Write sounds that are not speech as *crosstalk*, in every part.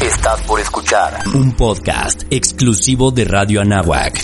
Estás por escuchar un podcast exclusivo de Radio Anáhuac.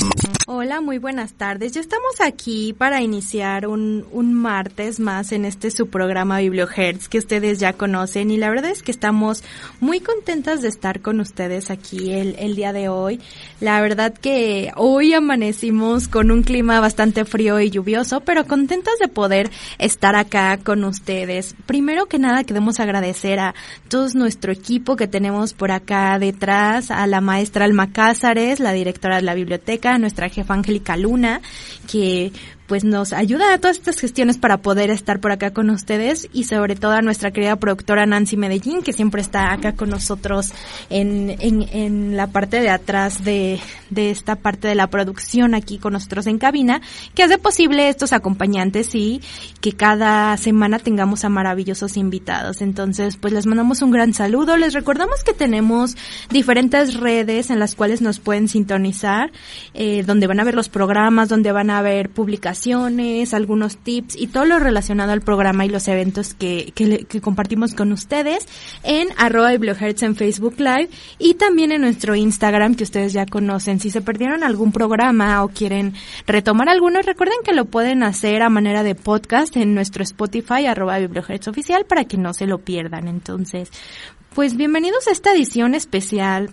Hola, muy buenas tardes. Ya estamos aquí para iniciar un, un martes más en este su programa BiblioHertz que ustedes ya conocen y la verdad es que estamos muy contentas de estar con ustedes aquí el, el día de hoy. La verdad que hoy amanecimos con un clima bastante frío y lluvioso, pero contentas de poder estar acá con ustedes. Primero que nada queremos agradecer a todo nuestro equipo que tenemos por acá detrás, a la maestra Alma Cázares, la directora de la biblioteca, nuestra jefa Angélica Luna, que pues nos ayuda a todas estas gestiones para poder estar por acá con ustedes y sobre todo a nuestra querida productora Nancy Medellín, que siempre está acá con nosotros en, en, en la parte de atrás de, de esta parte de la producción aquí con nosotros en cabina, que hace posible estos acompañantes y que cada semana tengamos a maravillosos invitados. Entonces, pues les mandamos un gran saludo. Les recordamos que tenemos diferentes redes en las cuales nos pueden sintonizar, eh, donde van a ver los programas, donde van a ver publicaciones algunos tips y todo lo relacionado al programa y los eventos que, que, compartimos con ustedes en arroba bibliohertz en Facebook Live y también en nuestro Instagram que ustedes ya conocen. Si se perdieron algún programa o quieren retomar alguno, recuerden que lo pueden hacer a manera de podcast en nuestro Spotify arroba bibliohertz oficial para que no se lo pierdan. Entonces, pues bienvenidos a esta edición especial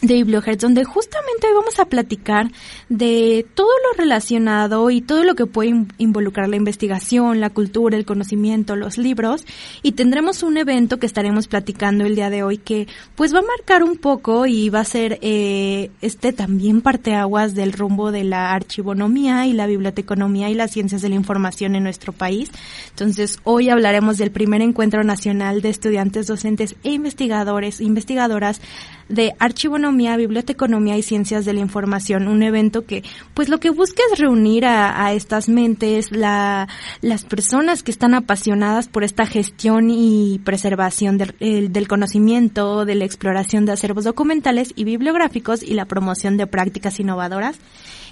de Bibliohertz, donde justamente hoy vamos a platicar de todo lo relacionado y todo lo que puede involucrar la investigación, la cultura, el conocimiento, los libros, y tendremos un evento que estaremos platicando el día de hoy que pues va a marcar un poco y va a ser eh, este también parteaguas del rumbo de la archivonomía y la biblioteconomía y las ciencias de la información en nuestro país. Entonces hoy hablaremos del primer encuentro nacional de estudiantes, docentes e investigadores, investigadoras de archivonomía, biblioteconomía y ciencias de la información, un evento que pues lo que busca es reunir a, a estas mentes, la, las personas que están apasionadas por esta gestión y preservación del, del conocimiento, de la exploración de acervos documentales y bibliográficos y la promoción de prácticas innovadoras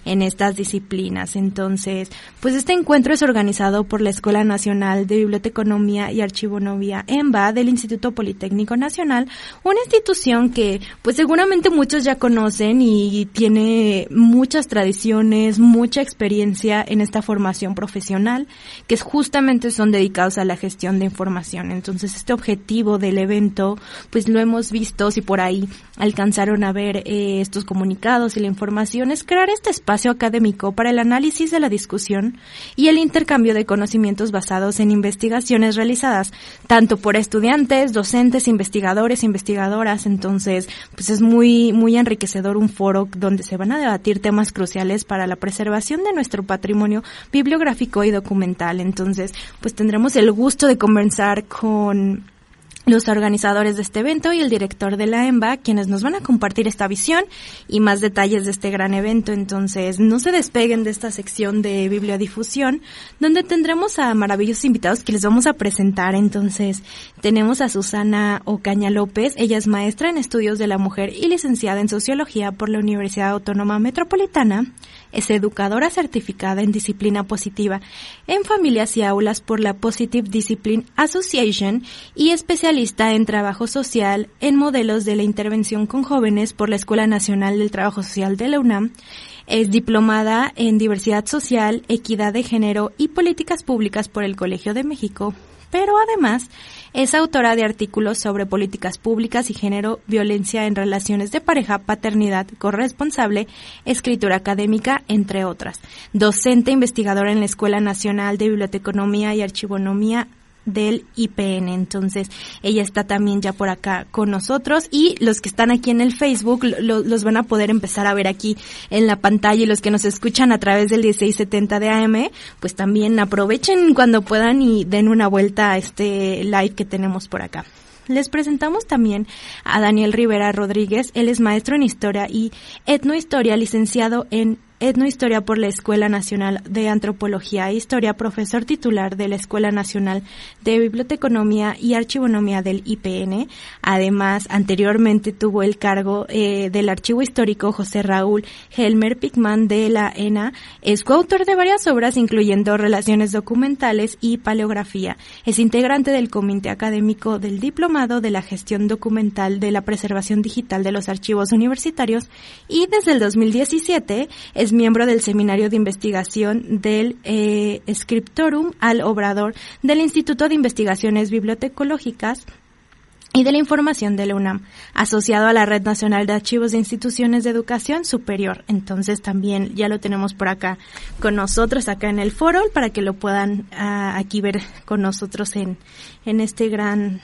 en estas disciplinas. Entonces, pues este encuentro es organizado por la Escuela Nacional de Biblioteconomía y Archivonomía EMBA del Instituto Politécnico Nacional, una institución que pues seguramente muchos ya conocen y tiene muchas tradiciones, mucha experiencia en esta formación profesional, que justamente son dedicados a la gestión de información. Entonces, este objetivo del evento, pues lo hemos visto, si por ahí alcanzaron a ver eh, estos comunicados y la información, es crear este espacio académico para el análisis de la discusión y el intercambio de conocimientos basados en investigaciones realizadas tanto por estudiantes, docentes, investigadores, investigadoras. Entonces, pues es muy, muy enriquecedor un foro donde se van a debatir temas cruciales para la preservación de nuestro patrimonio bibliográfico y documental. Entonces, pues tendremos el gusto de conversar con los organizadores de este evento y el director de la EMBA, quienes nos van a compartir esta visión y más detalles de este gran evento. Entonces, no se despeguen de esta sección de bibliodifusión, donde tendremos a maravillosos invitados que les vamos a presentar. Entonces, tenemos a Susana Ocaña López, ella es maestra en estudios de la mujer y licenciada en sociología por la Universidad Autónoma Metropolitana. Es educadora certificada en disciplina positiva en familias y aulas por la Positive Discipline Association y especialista en trabajo social en modelos de la intervención con jóvenes por la Escuela Nacional del Trabajo Social de la UNAM. Es diplomada en diversidad social, equidad de género y políticas públicas por el Colegio de México pero además es autora de artículos sobre políticas públicas y género, violencia en relaciones de pareja, paternidad corresponsable, escritura académica, entre otras. Docente investigadora en la Escuela Nacional de Biblioteconomía y Archivonomía del IPN. Entonces, ella está también ya por acá con nosotros y los que están aquí en el Facebook los van a poder empezar a ver aquí en la pantalla y los que nos escuchan a través del 1670 de AM, pues también aprovechen cuando puedan y den una vuelta a este live que tenemos por acá. Les presentamos también a Daniel Rivera Rodríguez. Él es maestro en historia y etnohistoria, licenciado en Etnohistoria por la Escuela Nacional de Antropología e Historia, profesor titular de la Escuela Nacional de Biblioteconomía y Archivonomía del IPN. Además, anteriormente tuvo el cargo eh, del archivo histórico José Raúl Helmer Pickman de la ENA. Es coautor de varias obras, incluyendo Relaciones Documentales y Paleografía. Es integrante del Comité Académico del Diplomado de la Gestión Documental de la Preservación Digital de los Archivos Universitarios y desde el 2017 es miembro del Seminario de Investigación del eh, Scriptorum al Obrador del Instituto de Investigaciones Bibliotecológicas y de la Información de la UNAM, asociado a la Red Nacional de Archivos de Instituciones de Educación Superior. Entonces también ya lo tenemos por acá con nosotros, acá en el foro, para que lo puedan ah, aquí ver con nosotros en, en este gran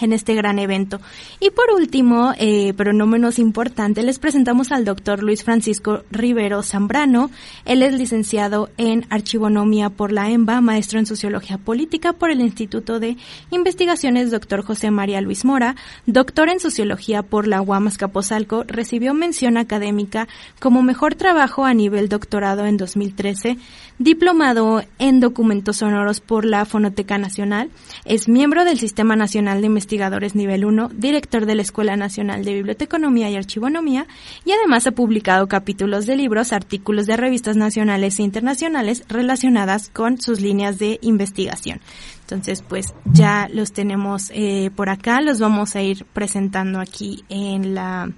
en este gran evento. Y por último, eh, pero no menos importante, les presentamos al doctor Luis Francisco Rivero Zambrano. Él es licenciado en Archivonomía por la EMBA, maestro en Sociología Política por el Instituto de Investigaciones doctor José María Luis Mora, doctor en Sociología por la UAM Capozalco, recibió mención académica como mejor trabajo a nivel doctorado en 2013 diplomado en documentos sonoros por la Fonoteca Nacional, es miembro del Sistema Nacional de Investigadores Nivel 1, director de la Escuela Nacional de Biblioteconomía y Archivonomía, y además ha publicado capítulos de libros, artículos de revistas nacionales e internacionales relacionadas con sus líneas de investigación. Entonces, pues ya los tenemos eh, por acá, los vamos a ir presentando aquí en la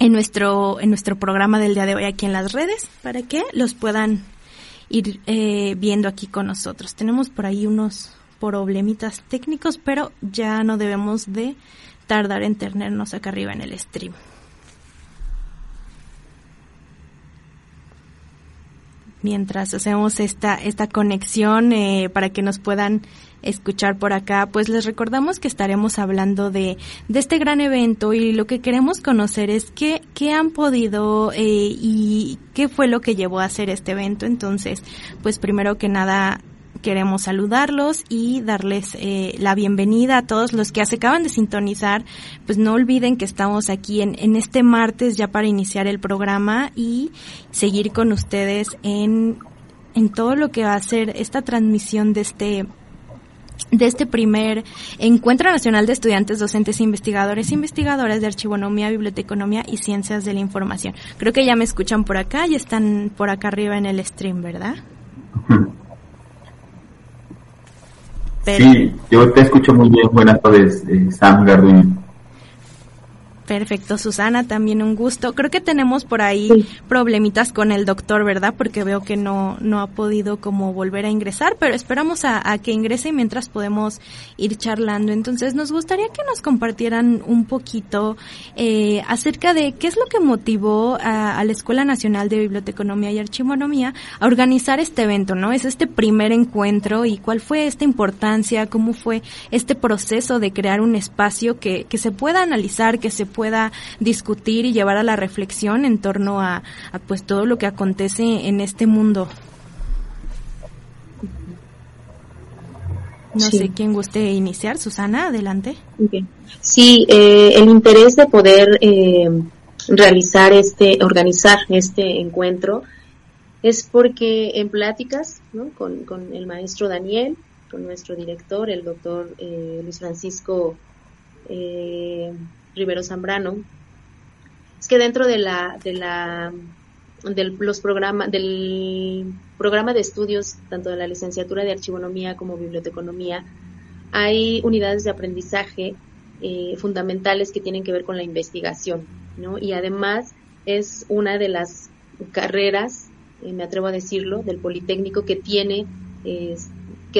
en nuestro en nuestro programa del día de hoy aquí en las redes para que los puedan ir eh, viendo aquí con nosotros. Tenemos por ahí unos problemitas técnicos, pero ya no debemos de tardar en tenernos acá arriba en el stream. Mientras hacemos esta, esta conexión eh, para que nos puedan escuchar por acá, pues les recordamos que estaremos hablando de, de este gran evento y lo que queremos conocer es qué, qué han podido eh, y qué fue lo que llevó a hacer este evento. Entonces, pues primero que nada queremos saludarlos y darles eh, la bienvenida a todos los que se acaban de sintonizar. Pues no olviden que estamos aquí en, en este martes ya para iniciar el programa y seguir con ustedes en, en todo lo que va a ser esta transmisión de este de este primer Encuentro Nacional de Estudiantes, Docentes, Investigadores e Investigadoras de Archivonomía, Biblioteconomía y Ciencias de la Información. Creo que ya me escuchan por acá y están por acá arriba en el stream, ¿verdad? Sí, yo te escucho muy bien. Buenas tardes, eh, Sam Garduño. Perfecto, Susana, también un gusto. Creo que tenemos por ahí problemitas con el doctor, ¿verdad? Porque veo que no, no ha podido como volver a ingresar, pero esperamos a, que ingrese mientras podemos ir charlando. Entonces, nos gustaría que nos compartieran un poquito eh, acerca de qué es lo que motivó a, la Escuela Nacional de Biblioteconomía y Archivonomía a organizar este evento, ¿no? Es este primer encuentro y cuál fue esta importancia, cómo fue este proceso de crear un espacio que, que se pueda analizar, que se pueda discutir y llevar a la reflexión en torno a, pues todo lo que acontece en este mundo. No sé quién guste iniciar, Susana, adelante. Sí, eh, el interés de poder eh, realizar este, organizar este encuentro es porque en pláticas con, con, el maestro Daniel, con nuestro director, el doctor eh, Luis Francisco eh, Rivero Zambrano, es que dentro de la, de la, del, los programas, del programa de estudios, tanto de la licenciatura de archivonomía como biblioteconomía, hay unidades de aprendizaje eh, fundamentales que tienen que ver con la investigación, ¿no? Y además es una de las carreras, eh, me atrevo a decirlo, del Politécnico que tiene eh,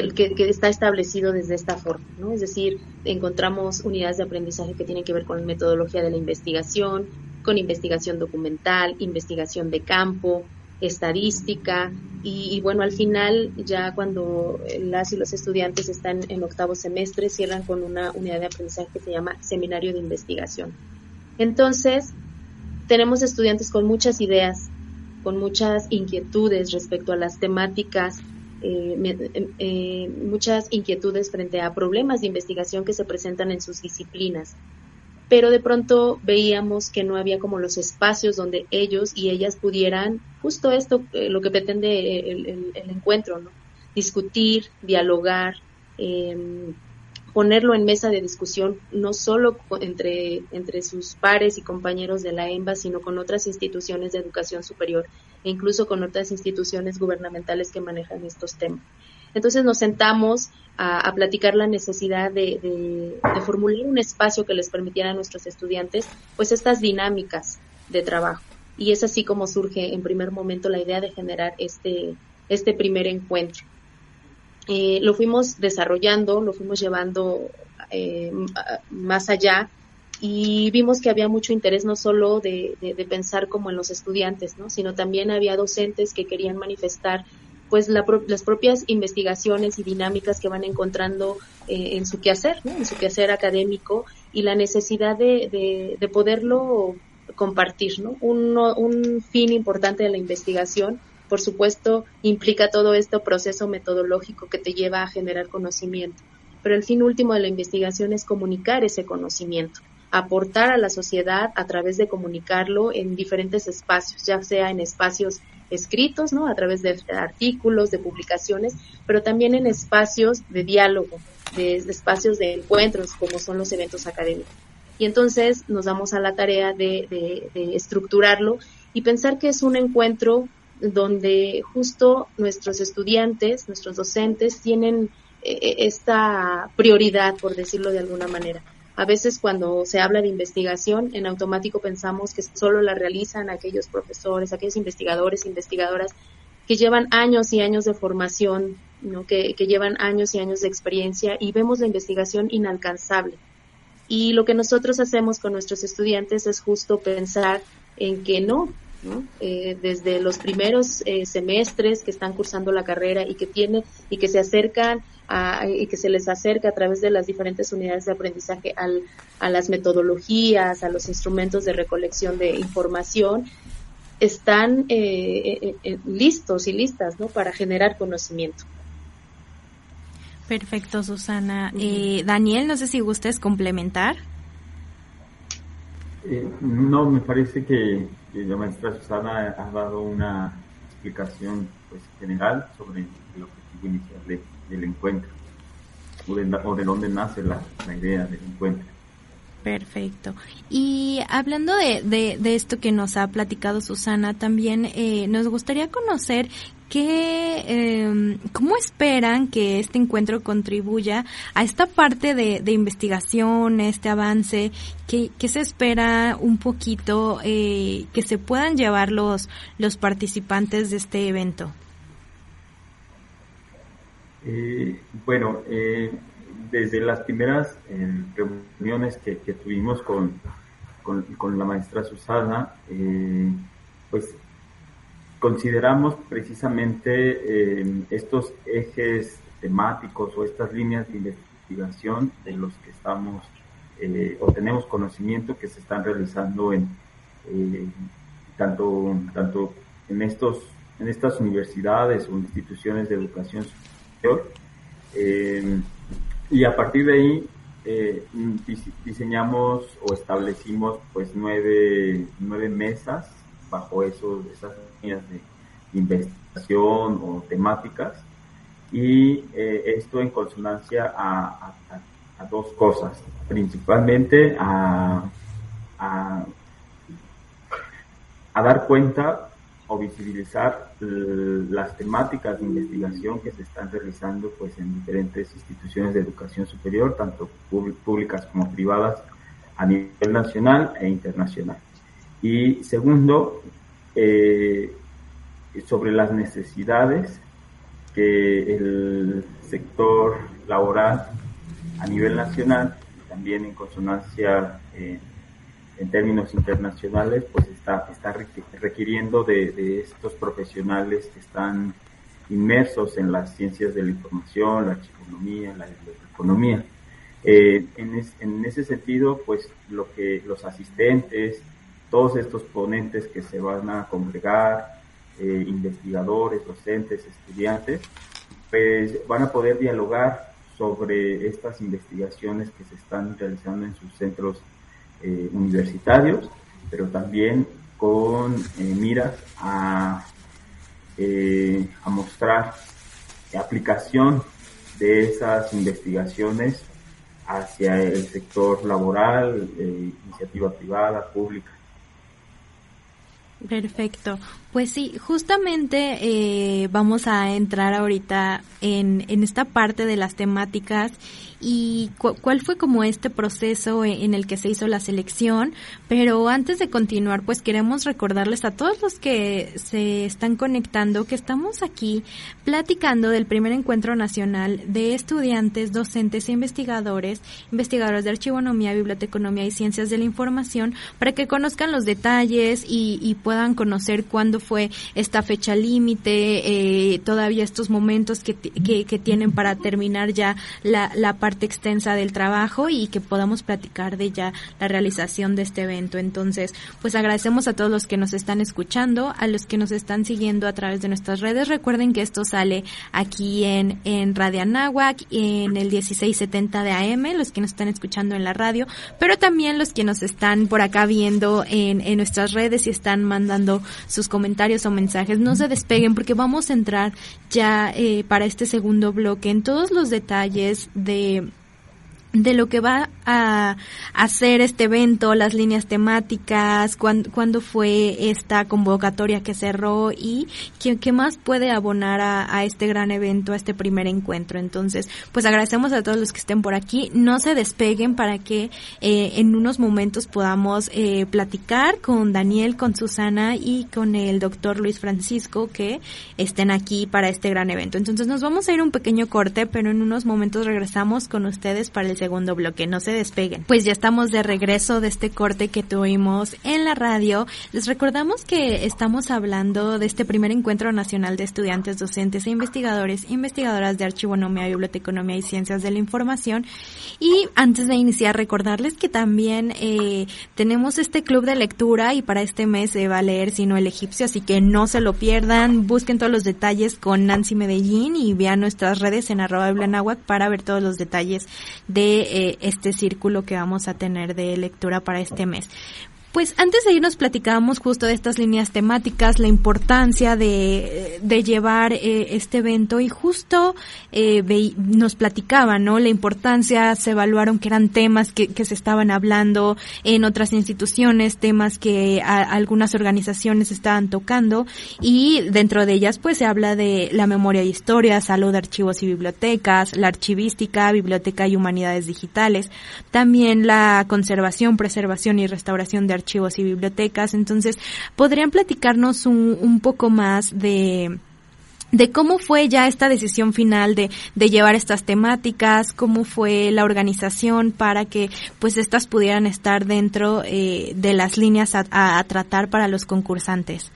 que, está establecido desde esta forma, ¿no? Es decir, encontramos unidades de aprendizaje que tienen que ver con metodología de la investigación, con investigación documental, investigación de campo, estadística y, bueno, al final ya cuando las y los estudiantes están en octavo semestre cierran con una unidad de aprendizaje que se llama seminario de investigación. Entonces, tenemos estudiantes con muchas ideas, con muchas inquietudes respecto a las temáticas eh, eh, muchas inquietudes frente a problemas de investigación que se presentan en sus disciplinas. pero de pronto veíamos que no había como los espacios donde ellos y ellas pudieran, justo esto, eh, lo que pretende el, encuentro, ¿no? discutir, dialogar, em, ponerlo en mesa de discusión, no solo entre, entre sus pares y compañeros de la EMBA, sino con otras instituciones de educación superior e incluso con otras instituciones gubernamentales que manejan estos temas. Entonces nos sentamos a, platicar la necesidad de, formular un espacio que les permitiera a nuestros estudiantes pues estas dinámicas de trabajo. Y es así como surge en primer momento la idea de generar este, este primer encuentro. Eh, lo fuimos desarrollando, lo fuimos llevando eh, más allá y vimos que había mucho interés no solo de, pensar como en los estudiantes, ¿no? sino también había docentes que querían manifestar pues las propias investigaciones y dinámicas que van encontrando eh, en su quehacer, en su quehacer académico y la necesidad de, de, poderlo compartir. ¿no? Un fin importante de la investigación, por supuesto, implica todo este proceso metodológico que te lleva a generar conocimiento, pero el fin último de la investigación es comunicar ese conocimiento aportar a la sociedad a través de comunicarlo en diferentes espacios, ya sea en espacios escritos, ¿no? A través de artículos, de publicaciones, pero también en espacios de diálogo, de, espacios de encuentros, como son los eventos académicos. Y entonces nos damos a la tarea de, estructurarlo y pensar que es un encuentro donde justo nuestros estudiantes, nuestros docentes tienen eh, eh, esta prioridad, por decirlo de alguna manera. A veces cuando se habla de investigación, en automático pensamos que solo la realizan aquellos profesores, aquellos investigadores, investigadoras que llevan años y años de formación, ¿no? que, que llevan años y años de experiencia y vemos la investigación inalcanzable. Y lo que nosotros hacemos con nuestros estudiantes es justo pensar en que no, eh, desde los primeros eh, semestres que están cursando la carrera y que tiene y que se acercan a, y que se les acerca a través de las diferentes unidades de aprendizaje al, a las metodologías, a los instrumentos de recolección de información, están eh, listos y listas ¿no? para generar conocimiento. Perfecto, Susana. Daniel, no sé si gustes complementar. no, me parece que la maestra Susana ha dado una explicación pues, general sobre el objetivo inicial del encuentro o de, dónde nace la, idea del encuentro. Perfecto. Y hablando de, de, esto que nos ha platicado Susana, también eh, nos gustaría conocer ¿Qué, eh, ¿Cómo esperan que este encuentro contribuya a esta parte de, investigación, este avance? ¿Qué, se espera un poquito eh, que se puedan llevar los, los participantes de este evento? Eh, bueno, eh, desde las primeras reuniones que, tuvimos con, con, la maestra Susana, pues consideramos precisamente eh, estos ejes temáticos o estas líneas de investigación de los que estamos eh, o tenemos conocimiento que se están realizando en eh, tanto tanto en estos en estas universidades o instituciones de educación superior y a partir de ahí diseñamos o establecimos pues nueve, nueve mesas bajo esos, esas líneas de investigación o temáticas y eh, esto en consonancia a, dos cosas, principalmente a, a, dar cuenta o visibilizar las temáticas de investigación que se están realizando pues en diferentes instituciones de educación superior, tanto públicas como privadas a nivel nacional e internacional. Y segundo, eh, sobre las necesidades que el sector laboral a nivel nacional, también en consonancia eh, en términos internacionales, pues está, está requiriendo de, estos profesionales que están inmersos en las ciencias de la información, la economía, la economía. Eh, en, ese sentido, pues lo que los asistentes, todos estos ponentes que se van a congregar, eh, investigadores, docentes, estudiantes, pues van a poder dialogar sobre estas investigaciones que se están realizando en sus centros universitarios, pero también con miras a, a mostrar aplicación de esas investigaciones hacia el sector laboral, iniciativa privada, pública. Perfecto. Pues sí, justamente eh, vamos a entrar ahorita en, en esta parte de las temáticas y cuál fue como este proceso e, en el que se hizo la selección. Pero antes de continuar, pues queremos recordarles a todos los que se están conectando que estamos aquí platicando del primer encuentro nacional de estudiantes, docentes e investigadores, investigadores de archivonomía, biblioteconomía y ciencias de la información, para que conozcan los detalles y, puedan conocer cuándo fue esta fecha límite, eh, todavía estos momentos que, que, tienen para terminar ya la, la parte extensa del trabajo y que podamos platicar de ya la realización de este evento. Entonces, pues agradecemos a todos los que nos están escuchando, a los que nos están siguiendo a través de nuestras redes. Recuerden que esto sale aquí en, en Radio Anáhuac, en el 1670 de AM, los que nos están escuchando en la radio, pero también los que nos están por acá viendo en, en nuestras redes y están mandando sus comentarios o mensajes. No se despeguen porque vamos a entrar ya eh, para este segundo bloque en todos los detalles de de lo que va a hacer este evento, las líneas temáticas, cuándo, fue esta convocatoria que cerró y qué, más puede abonar a, este gran evento, a este primer encuentro. Entonces, pues agradecemos a todos los que estén por aquí. No se despeguen para que eh, en unos momentos podamos eh, platicar con Daniel, con Susana y con el doctor Luis Francisco que estén aquí para este gran evento. Entonces, nos vamos a ir un pequeño corte, pero en unos momentos regresamos con ustedes para el segundo bloque. No se despeguen. Pues ya estamos de regreso de este corte que tuvimos en la radio. Les recordamos que estamos hablando de este primer encuentro nacional de estudiantes, docentes e investigadores, investigadoras de archivonomía, biblioteconomía y ciencias de la información. Y antes de iniciar, recordarles que también eh, tenemos este club de lectura y para este mes se va a leer Sino el Egipcio, así que no se lo pierdan. Busquen todos los detalles con Nancy Medellín y vean nuestras redes en arroba para ver todos los detalles de eh, este círculo que vamos a tener de lectura para este mes. Pues antes de irnos platicábamos justo de estas líneas temáticas, la importancia de, de llevar eh, este evento y justo eh, nos platicaban, ¿no? La importancia, se evaluaron que eran temas que, que se estaban hablando en otras instituciones, temas que algunas organizaciones estaban tocando y dentro de ellas pues se habla de la memoria e historia, salud, archivos y bibliotecas, la archivística, biblioteca y humanidades digitales, también la conservación, preservación y restauración de archivos y bibliotecas. Entonces, ¿podrían platicarnos un, un poco más de de cómo fue ya esta decisión final de, de llevar estas temáticas, cómo fue la organización para que pues estas pudieran estar dentro eh, de las líneas a, a, tratar para los concursantes.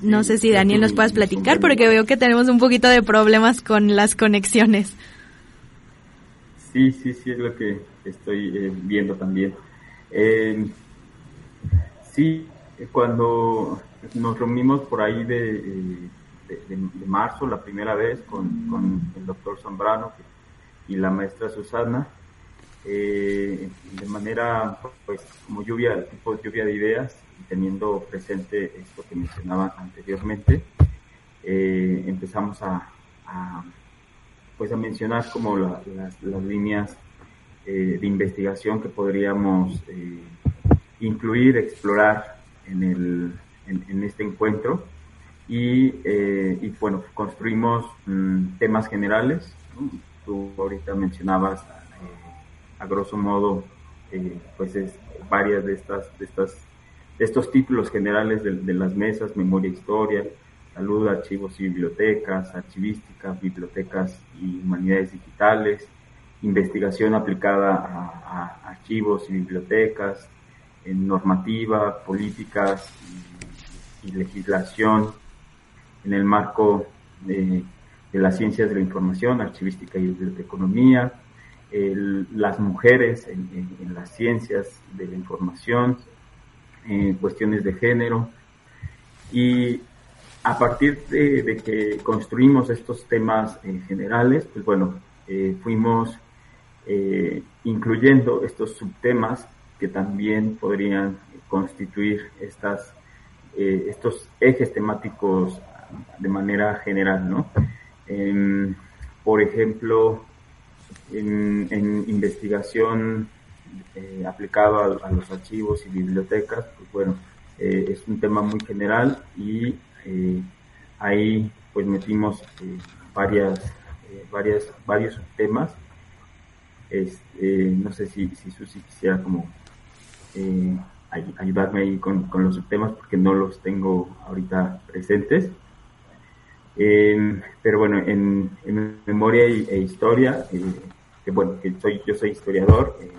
No sé si Daniel nos puedas platicar porque veo que tenemos un poquito de problemas con las conexiones. Sí, sí, sí, es lo que estoy eh, viendo también. Eh, sí, cuando nos reunimos por ahí de, de, marzo, la primera vez, con, con el doctor Zambrano y la maestra Susana, eh, de manera, pues, como lluvia, tipo lluvia de ideas, teniendo presente esto que mencionaba anteriormente, empezamos a pues a mencionar como las, las, líneas eh, de investigación que podríamos eh, incluir, explorar en, el, en, este encuentro. Y, eh, y bueno, construimos mm, temas generales. Tú ahorita mencionabas a grosso modo, pues es varias de estas, de estas, de estos títulos generales de, de las mesas, memoria, historia, salud, archivos y bibliotecas, archivística, bibliotecas y humanidades digitales, investigación aplicada a, archivos y bibliotecas, en normativa, políticas y, legislación en el marco de, las ciencias de la información, archivística y biblioteconomía, las mujeres en, las ciencias de la información, en cuestiones de género. Y a partir de, que construimos estos temas eh, generales, pues bueno, eh, fuimos eh, incluyendo estos subtemas que también podrían constituir estas, eh, estos ejes temáticos de manera general, ¿no? Em, por ejemplo, en, investigación eh, aplicado a, los archivos y bibliotecas, pues bueno, eh, es un tema muy general y ahí pues metimos varias, varias, varios temas. Este, no sé si, si Susi quisiera como eh, ayudarme ahí con, los subtemas porque no los tengo ahorita presentes. pero bueno, en, memoria e historia, eh, que bueno, que soy, yo soy historiador, eh,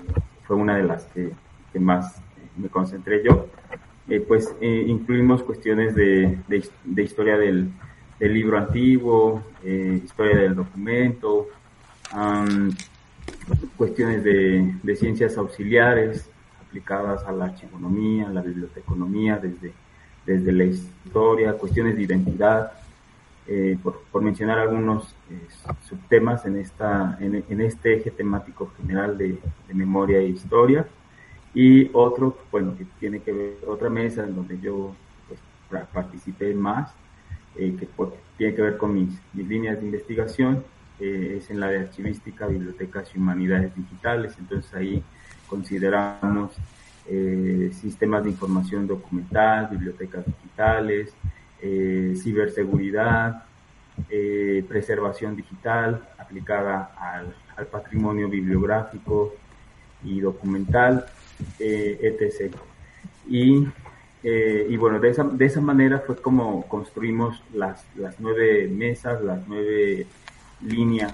fue una de las que, más me concentré yo, pues incluimos cuestiones de, de, historia del, del, libro antiguo, historia del documento, cuestiones de, de ciencias auxiliares, aplicadas a la archivonomía, a la biblioteconomía, desde, desde la historia, cuestiones de identidad, eh, por, mencionar algunos eh, subtemas en, esta, en, este eje temático general de, memoria e historia. Y otro, bueno, que tiene que ver, otra mesa en donde yo pues, participé más, eh, que tiene que ver con mis, mis líneas de investigación, es en la de archivística, bibliotecas y humanidades digitales. Entonces ahí consideramos eh, sistemas de información documental, bibliotecas digitales, eh, ciberseguridad, eh, preservación digital aplicada al, patrimonio bibliográfico y documental, etc. Y, y, bueno, de esa, de esa manera fue como construimos las, las nueve mesas, las nueve líneas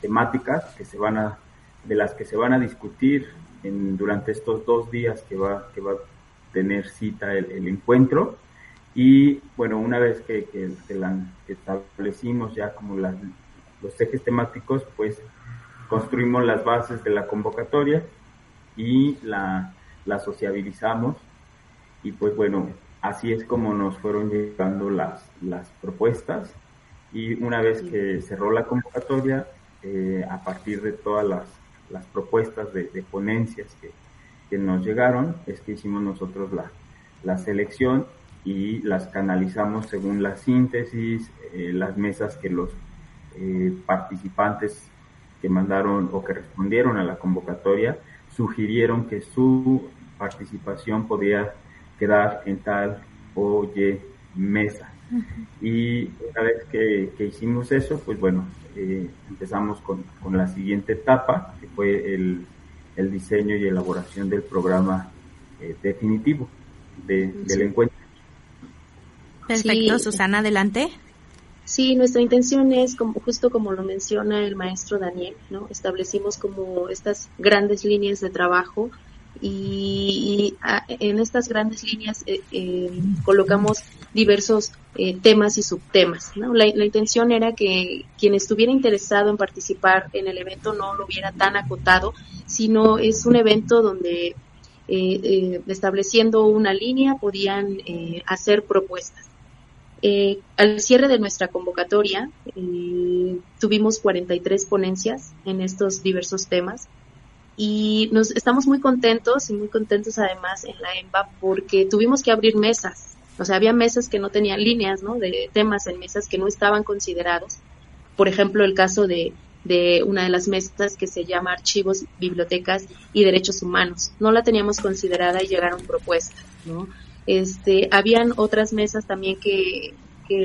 temáticas que se van a, de las que se van a discutir durante estos dos días que va, que va a tener cita el, encuentro. Y bueno, una vez que, que, la, establecimos ya como las, los ejes temáticos, pues construimos las bases de la convocatoria y la, la sociabilizamos. Y pues bueno, así es como nos fueron llegando las, las propuestas. Y una vez que cerró la convocatoria, eh, a partir de todas las las propuestas de, ponencias que, nos llegaron, es que hicimos nosotros la, selección y las canalizamos según la síntesis, eh, las mesas que los eh, participantes que mandaron o que respondieron a la convocatoria sugirieron que su participación podía quedar en tal o y mesa. Y una vez que, que, hicimos eso, pues bueno, eh, empezamos con, con, la siguiente etapa, que fue el, el diseño y elaboración del programa eh, definitivo de, del encuentro. Perfecto, Susana, adelante. Sí, nuestra intención es, como, justo como lo menciona el maestro Daniel, ¿no? establecimos como estas grandes líneas de trabajo y, en estas grandes líneas eh, eh, colocamos diversos eh, temas y subtemas. La, intención era que quien estuviera interesado en participar en el evento no lo viera tan acotado, sino es un evento donde estableciendo una línea podían hacer propuestas. al cierre de nuestra convocatoria tuvimos 43 ponencias en estos diversos temas y nos estamos muy contentos y muy contentos además en la EMBA porque tuvimos que abrir mesas. O sea, había mesas que no tenían líneas, ¿no? De temas en mesas que no estaban considerados. Por ejemplo, el caso de, de una de las mesas que se llama Archivos, Bibliotecas y Derechos Humanos. No la teníamos considerada y llegaron propuestas, ¿no? Este, habían otras mesas también que,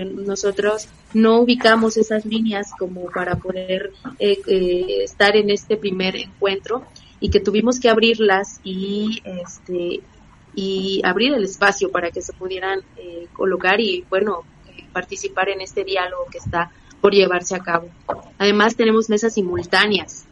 nosotros no ubicamos esas líneas como para poder eh, eh, estar en este primer encuentro y que tuvimos que abrirlas y este y abrir el espacio para que se pudieran eh, colocar y bueno participar en este diálogo que está por llevarse a cabo. Además tenemos mesas simultáneas,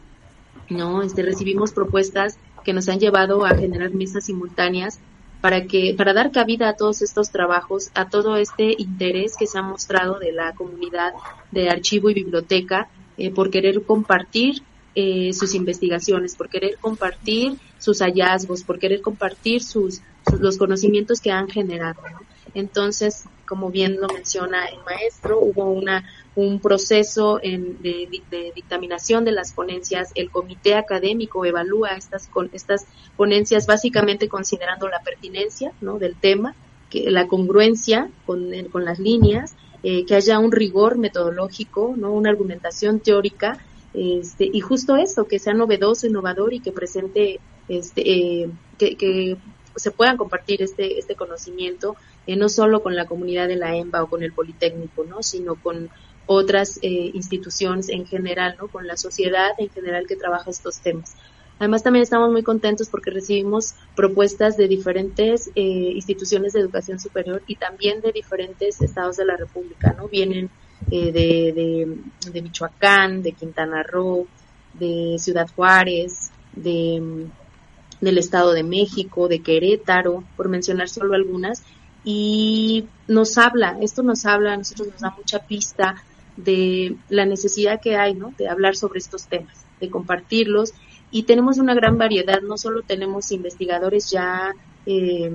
no, este recibimos propuestas que nos han llevado a generar mesas simultáneas para que para dar cabida a todos estos trabajos, a todo este interés que se ha mostrado de la comunidad de archivo y biblioteca eh, por querer compartir eh, sus investigaciones, por querer compartir sus hallazgos, por querer compartir sus, los conocimientos que han generado. Entonces, como bien lo menciona el maestro, hubo una un proceso en, de, dictaminación de las ponencias. El comité académico evalúa estas, con, estas ponencias básicamente considerando la pertinencia ¿no? del tema, que, la congruencia con, con las líneas, eh, que haya un rigor metodológico, ¿no? una argumentación teórica este, y justo eso, que sea novedoso, innovador y que presente, este, eh, que, que, se puedan compartir este, este conocimiento, eh, no solo con la comunidad de la EMBA o con el Politécnico, ¿no? sino con otras eh, instituciones en general, ¿no? con la sociedad en general que trabaja estos temas. Además, también estamos muy contentos porque recibimos propuestas de diferentes eh, instituciones de educación superior y también de diferentes estados de la República, ¿no? Vienen eh, de, de, Michoacán, de Quintana Roo, de Ciudad Juárez, de, del Estado de México, de Querétaro, por mencionar solo algunas, y nos habla, esto nos habla, a nosotros nos da mucha pista de la necesidad que hay, ¿no? De hablar sobre estos temas, de compartirlos. Y tenemos una gran variedad, no solo tenemos investigadores ya eh,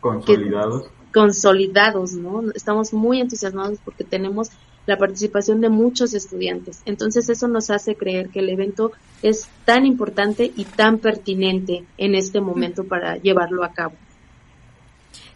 consolidados. consolidados, ¿no? Estamos muy entusiasmados porque tenemos la participación de muchos estudiantes. Entonces eso nos hace creer que el evento es tan importante y tan pertinente en este momento para llevarlo a cabo.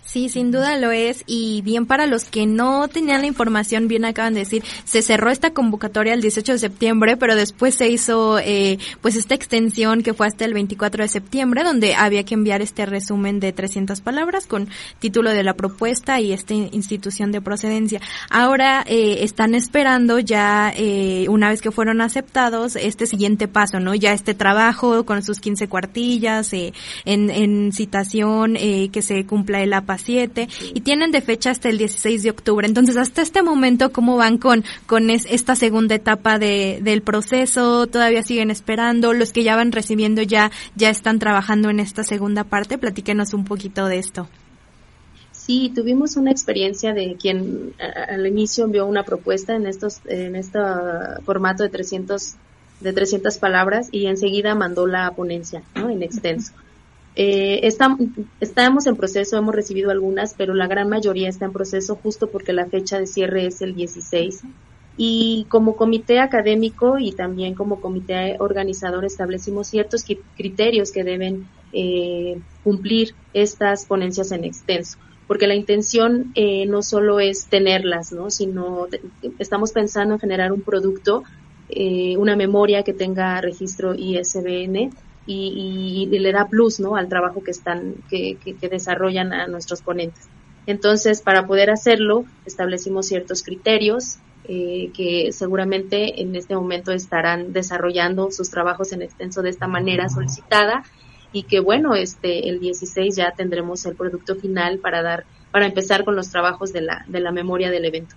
Sí, sin duda lo es. Y bien para los que no tenían la información, bien acaban de decir, se cerró esta convocatoria el 18 de septiembre, pero después se hizo eh, pues esta extensión que fue hasta el 24 de septiembre, donde había que enviar este resumen de 300 palabras con título de la propuesta y esta institución de procedencia. Ahora eh, están esperando ya, eh, una vez que fueron aceptados, este siguiente paso, ¿no? Ya este trabajo con sus 15 cuartillas, eh, en, en citación, eh, que se cumpla el APA y tienen de fecha hasta el 16 de octubre. Entonces, hasta este momento, ¿cómo van con, con esta segunda etapa de, del proceso? ¿Todavía siguen esperando? ¿Los que ya van recibiendo ya, ya están trabajando en esta segunda parte? Platíquenos un poquito de esto. Sí, tuvimos una experiencia de quien al inicio envió una propuesta en estos en este formato de 300 de 300 palabras y enseguida mandó la ponencia, ¿no? En extenso. Eh, estamos en proceso, hemos recibido algunas, pero la gran mayoría está en proceso justo porque la fecha de cierre es el 16. Y como comité académico y también como comité organizador establecimos ciertos criterios que deben eh, cumplir estas ponencias en extenso. Porque la intención eh, no solo es tenerlas, ¿no? sino estamos pensando en generar un producto, eh, una memoria que tenga registro ISBN y, le da plus ¿no? al trabajo que están que, que, desarrollan a nuestros ponentes. Entonces, para poder hacerlo, establecimos ciertos criterios eh, que seguramente en este momento estarán desarrollando sus trabajos en extenso de esta manera solicitada y que bueno, este el 16 ya tendremos el producto final para dar para empezar con los trabajos de la de la memoria del evento.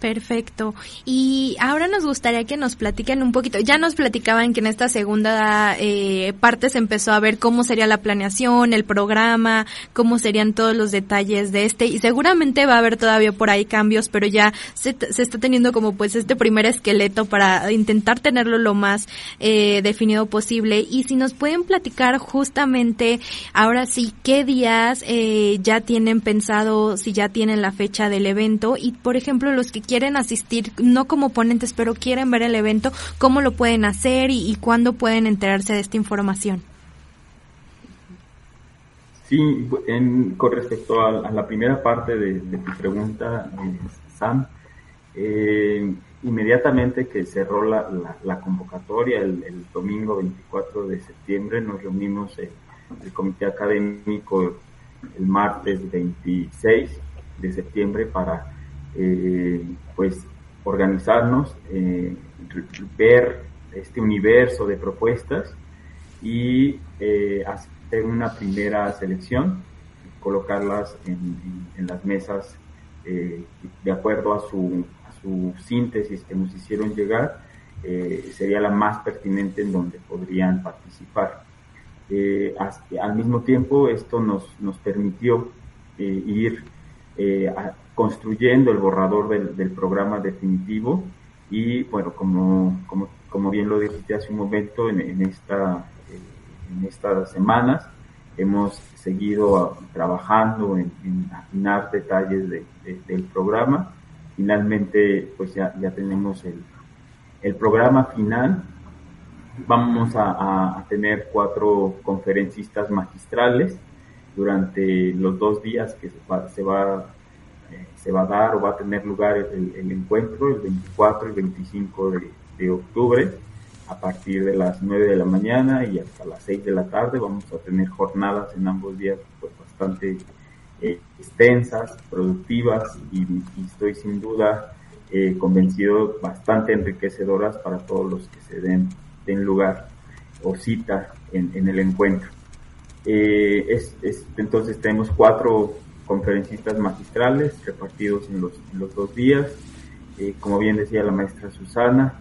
Perfecto. Y ahora nos gustaría que nos platiquen un poquito. Ya nos platicaban que en esta segunda eh, parte se empezó a ver cómo sería la planeación, el programa, cómo serían todos los detalles de este. Y seguramente va a haber todavía por ahí cambios, pero ya se, se está teniendo como pues este primer esqueleto para intentar tenerlo lo más eh, definido posible. Y si nos pueden platicar justamente ahora sí qué días eh, ya tienen pensado, si ya tienen la fecha del evento y por ejemplo los que quieren asistir, no como ponentes, pero quieren ver el evento, ¿cómo lo pueden hacer y, cuándo pueden enterarse de esta información? Sí, en, con respecto a, la primera parte de, tu pregunta, eh, Sam, eh, inmediatamente que cerró la, convocatoria el, domingo 24 de septiembre, nos reunimos en el comité académico el martes 26 de septiembre para eh, pues organizarnos, eh, ver este universo de propuestas y eh, hacer una primera selección, colocarlas en, las mesas de acuerdo a su, su, síntesis que nos hicieron llegar, sería la más pertinente en donde podrían participar. al mismo tiempo, esto nos, nos permitió ir a, construyendo el borrador del, programa definitivo y bueno, como, como, como, bien lo dijiste hace un momento en, esta, eh, en estas semanas, hemos seguido trabajando en, afinar detalles del programa. Finalmente, pues ya, ya tenemos el, el programa final. Vamos a, tener cuatro conferencistas magistrales durante los dos días que se va, se va, eh, se va a dar o va a tener lugar el, encuentro, el 24 y 25 de, de octubre a partir de las 9 de la mañana y hasta las 6 de la tarde. Vamos a tener jornadas en ambos días pues, bastante eh, extensas, productivas y, estoy sin duda eh, convencido bastante enriquecedoras para todos los que se den, den lugar o cita en, en el encuentro. Eh, es, es, entonces tenemos cuatro conferencistas magistrales repartidos en los, en los dos días. como bien decía la maestra Susana,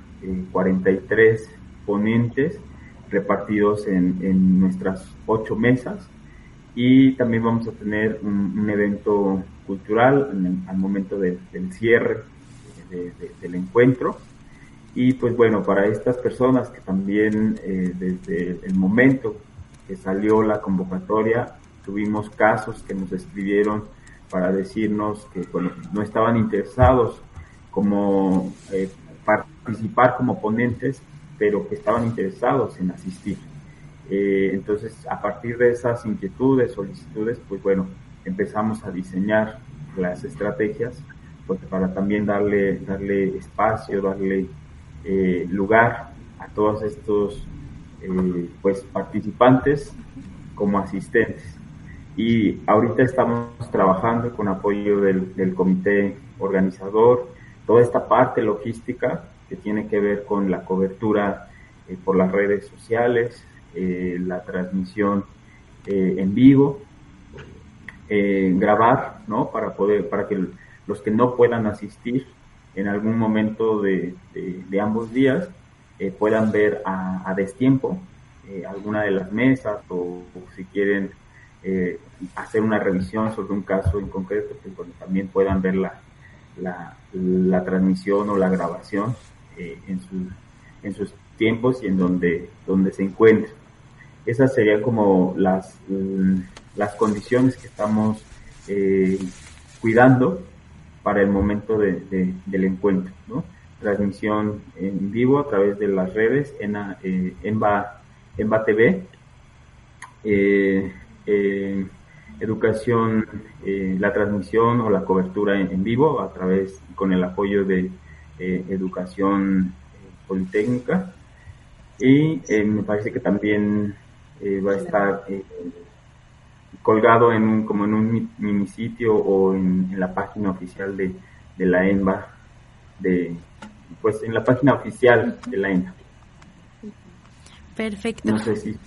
43 ponentes repartidos en, en, nuestras ocho mesas y también vamos a tener un, evento cultural al momento del cierre del encuentro. Y pues bueno, para estas personas que también eh, desde el momento que salió la convocatoria, tuvimos casos que nos escribieron para decirnos que bueno, no estaban interesados como eh, participar como ponentes, pero que estaban interesados en asistir. Eh, entonces, a partir de esas inquietudes, solicitudes, pues bueno, empezamos a diseñar las estrategias pues, para también darle, darle espacio, darle eh, lugar a todos estos eh, pues participantes como asistentes. Y ahorita estamos trabajando con apoyo del, comité organizador, toda esta parte logística que tiene que ver con la cobertura eh, por las redes sociales, eh, la transmisión en vivo, grabar, ¿no? Para poder, para que los que no puedan asistir en algún momento de, ambos días puedan ver a, a destiempo alguna de las mesas o, si quieren hacer una revisión sobre un caso en concreto, pues también puedan ver la, la, la transmisión o la grabación eh, en, sus, en sus tiempos y en donde, donde se encuentra. Esas serían como las, mm, las condiciones que estamos eh, cuidando para el momento de, del encuentro, ¿no? Transmisión en vivo a través de las redes en eh, Enva, Enva TV, eh, eh, educación, la transmisión o la cobertura en, vivo a través con el apoyo de eh, educación eh, politécnica. Y eh, me parece que también va a estar colgado en un, como en un mini sitio o en, la página oficial de, de la EMBA, de, pues en la página oficial de la EMBA. Perfecto. No sé si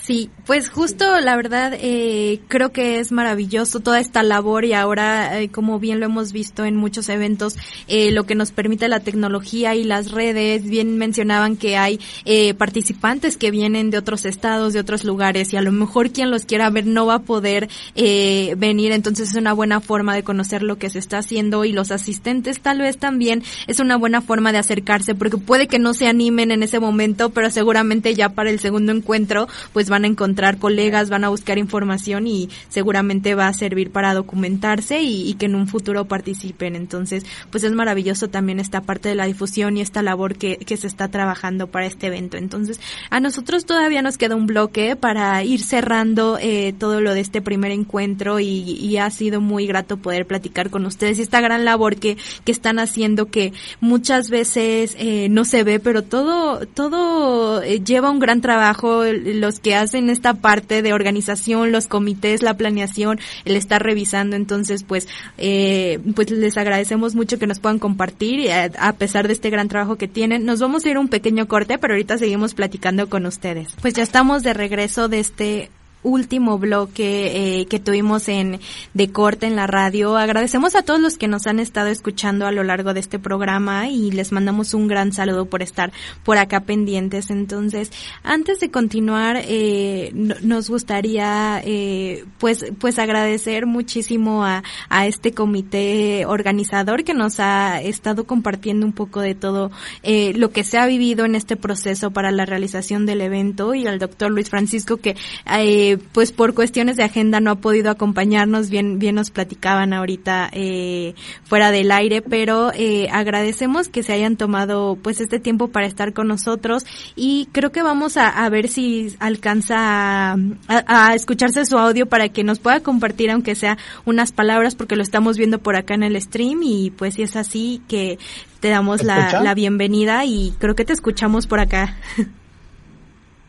Sí, pues justo la verdad eh, creo que es maravilloso toda esta labor y ahora, eh, como bien lo hemos visto en muchos eventos, eh, lo que nos permite la tecnología y las redes, bien mencionaban que hay eh, participantes que vienen de otros estados, de otros lugares y a lo mejor quien los quiera ver no va a poder eh, venir, entonces es una buena forma de conocer lo que se está haciendo y los asistentes tal vez también es una buena forma de acercarse porque puede que no se animen en ese momento, pero seguramente ya para el segundo encuentro pues van a encontrar colegas, van a buscar información y seguramente va a servir para documentarse y, que en un futuro participen. Entonces, pues es maravilloso también esta parte de la difusión y esta labor que, que se está trabajando para este evento. Entonces, a nosotros todavía nos queda un bloque para ir cerrando eh, todo lo de este primer encuentro y, y, ha sido muy grato poder platicar con ustedes y esta gran labor que, que están haciendo que muchas veces eh, no se ve, pero todo, todo eh, lleva un gran trabajo. Los que hacen esta parte de organización, los comités, la planeación, el estar revisando. Entonces, pues, eh, pues les agradecemos mucho que nos puedan compartir a, a pesar de este gran trabajo que tienen. Nos vamos a ir un pequeño corte, pero ahorita seguimos platicando con ustedes. Pues ya estamos de regreso de este último bloque eh, que tuvimos en de corte en la radio. Agradecemos a todos los que nos han estado escuchando a lo largo de este programa y les mandamos un gran saludo por estar por acá pendientes. Entonces, antes de continuar, eh, nos gustaría eh, pues pues agradecer muchísimo a, a este comité organizador que nos ha estado compartiendo un poco de todo eh, lo que se ha vivido en este proceso para la realización del evento y al doctor Luis Francisco que eh, pues por cuestiones de agenda no ha podido acompañarnos, bien, bien nos platicaban ahorita eh, fuera del aire, pero eh, agradecemos que se hayan tomado pues este tiempo para estar con nosotros y creo que vamos a, a ver si alcanza a, a, escucharse su audio para que nos pueda compartir aunque sea unas palabras porque lo estamos viendo por acá en el stream y pues si es así que te damos la, la bienvenida y creo que te escuchamos por acá. *laughs*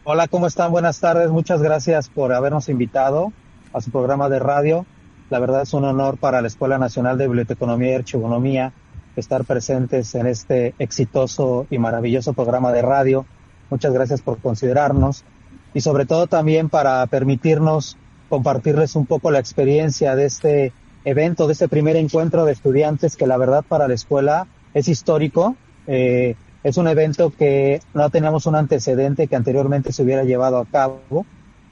Hola, ¿cómo están? Buenas tardes. Muchas gracias por habernos invitado a su programa de radio. La verdad es un honor para la Escuela Nacional de Biblioteconomía y Archivonomía estar presentes en este exitoso y maravilloso programa de radio. Muchas gracias por considerarnos y sobre todo también para permitirnos compartirles un poco la experiencia de este evento, de este primer encuentro de estudiantes que la verdad para la escuela es histórico. Eh, es un evento que no teníamos un antecedente que anteriormente se hubiera llevado a cabo.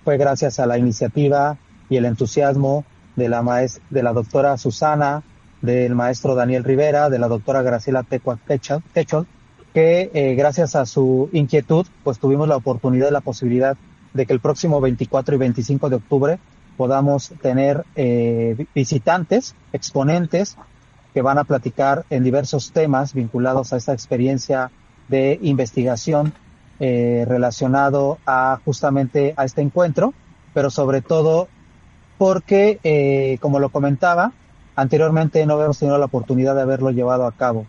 Fue gracias a la iniciativa y el entusiasmo de la maestra, de la doctora Susana, del maestro Daniel Rivera, de la doctora Graciela Techol, que eh, gracias a su inquietud, pues tuvimos la oportunidad y la posibilidad de que el próximo 24 y 25 de octubre podamos tener eh, visitantes, exponentes, que van a platicar en diversos temas vinculados a esta experiencia de investigación eh, relacionado a justamente a este encuentro, pero sobre todo porque, eh, como lo comentaba, anteriormente no habíamos tenido la oportunidad de haberlo llevado a cabo.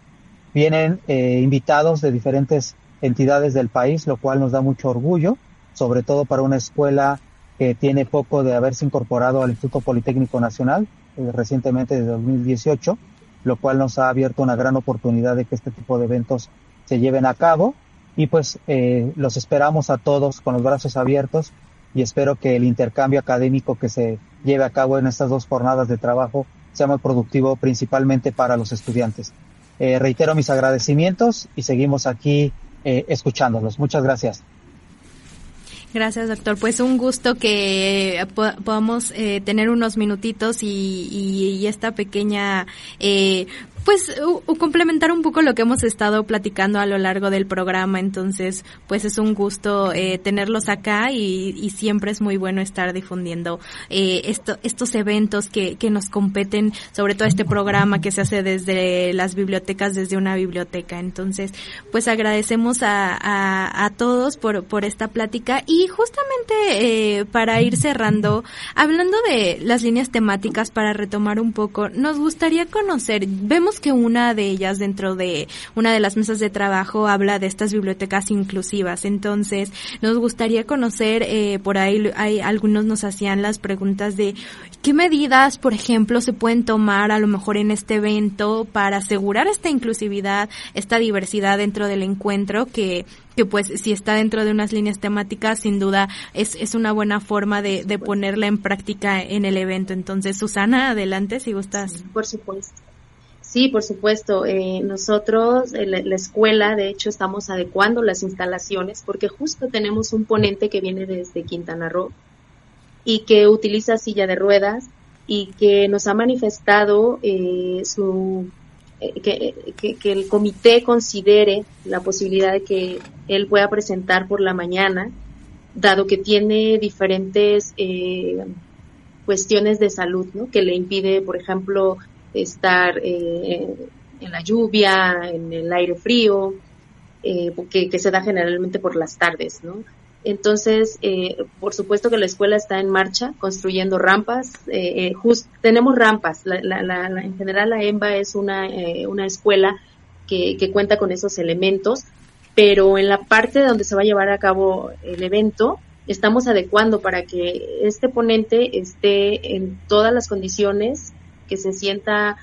Vienen eh, invitados de diferentes entidades del país, lo cual nos da mucho orgullo, sobre todo para una escuela que tiene poco de haberse incorporado al Instituto Politécnico Nacional, eh, recientemente de 2018, lo cual nos ha abierto una gran oportunidad de que este tipo de eventos se lleven a cabo y pues eh, los esperamos a todos con los brazos abiertos y espero que el intercambio académico que se lleve a cabo en estas dos jornadas de trabajo sea muy productivo principalmente para los estudiantes. Eh, reitero mis agradecimientos y seguimos aquí eh, escuchándolos. Muchas gracias. Gracias, doctor. Pues un gusto que podamos tener unos minutitos y, y, y esta pequeña eh, pues complementar un poco lo que hemos estado platicando a lo largo del programa, entonces pues es un gusto eh, tenerlos acá y, y, siempre es muy bueno estar difundiendo eh, esto, estos eventos que, que nos competen, sobre todo este programa que se hace desde las bibliotecas, desde una biblioteca. Entonces pues agradecemos a, a, a todos por, por esta plática y justamente eh, para ir cerrando, hablando de las líneas temáticas para retomar un poco, nos gustaría conocer, vemos que una de ellas dentro de una de las mesas de trabajo habla de estas bibliotecas inclusivas. Entonces, nos gustaría conocer, eh, por ahí hay, algunos nos hacían las preguntas de qué medidas, por ejemplo, se pueden tomar a lo mejor en este evento para asegurar esta inclusividad, esta diversidad dentro del encuentro que que pues si está dentro de unas líneas temáticas, sin duda es, es una buena forma de, de ponerla en práctica en el evento. Entonces, Susana, adelante si gustas. por supuesto. Sí, por supuesto. Eh, nosotros, en la, escuela, de hecho, estamos adecuando las instalaciones porque justo tenemos un ponente que viene desde Quintana Roo y que utiliza silla de ruedas y que nos ha manifestado eh, su eh, que, que, que, el comité considere la posibilidad de que él pueda presentar por la mañana, dado que tiene diferentes eh, cuestiones de salud, ¿no? Que le impide, por ejemplo, estar eh, en la lluvia, en el aire frío, eh, que, se da generalmente por las tardes, ¿no? Entonces, eh, por supuesto que la escuela está en marcha, construyendo rampas. Eh, eh tenemos rampas. La, la, la, en general, la EMBA es una, eh, una escuela que, que cuenta con esos elementos, pero en la parte donde se va a llevar a cabo el evento, estamos adecuando para que este ponente esté en todas las condiciones que se sienta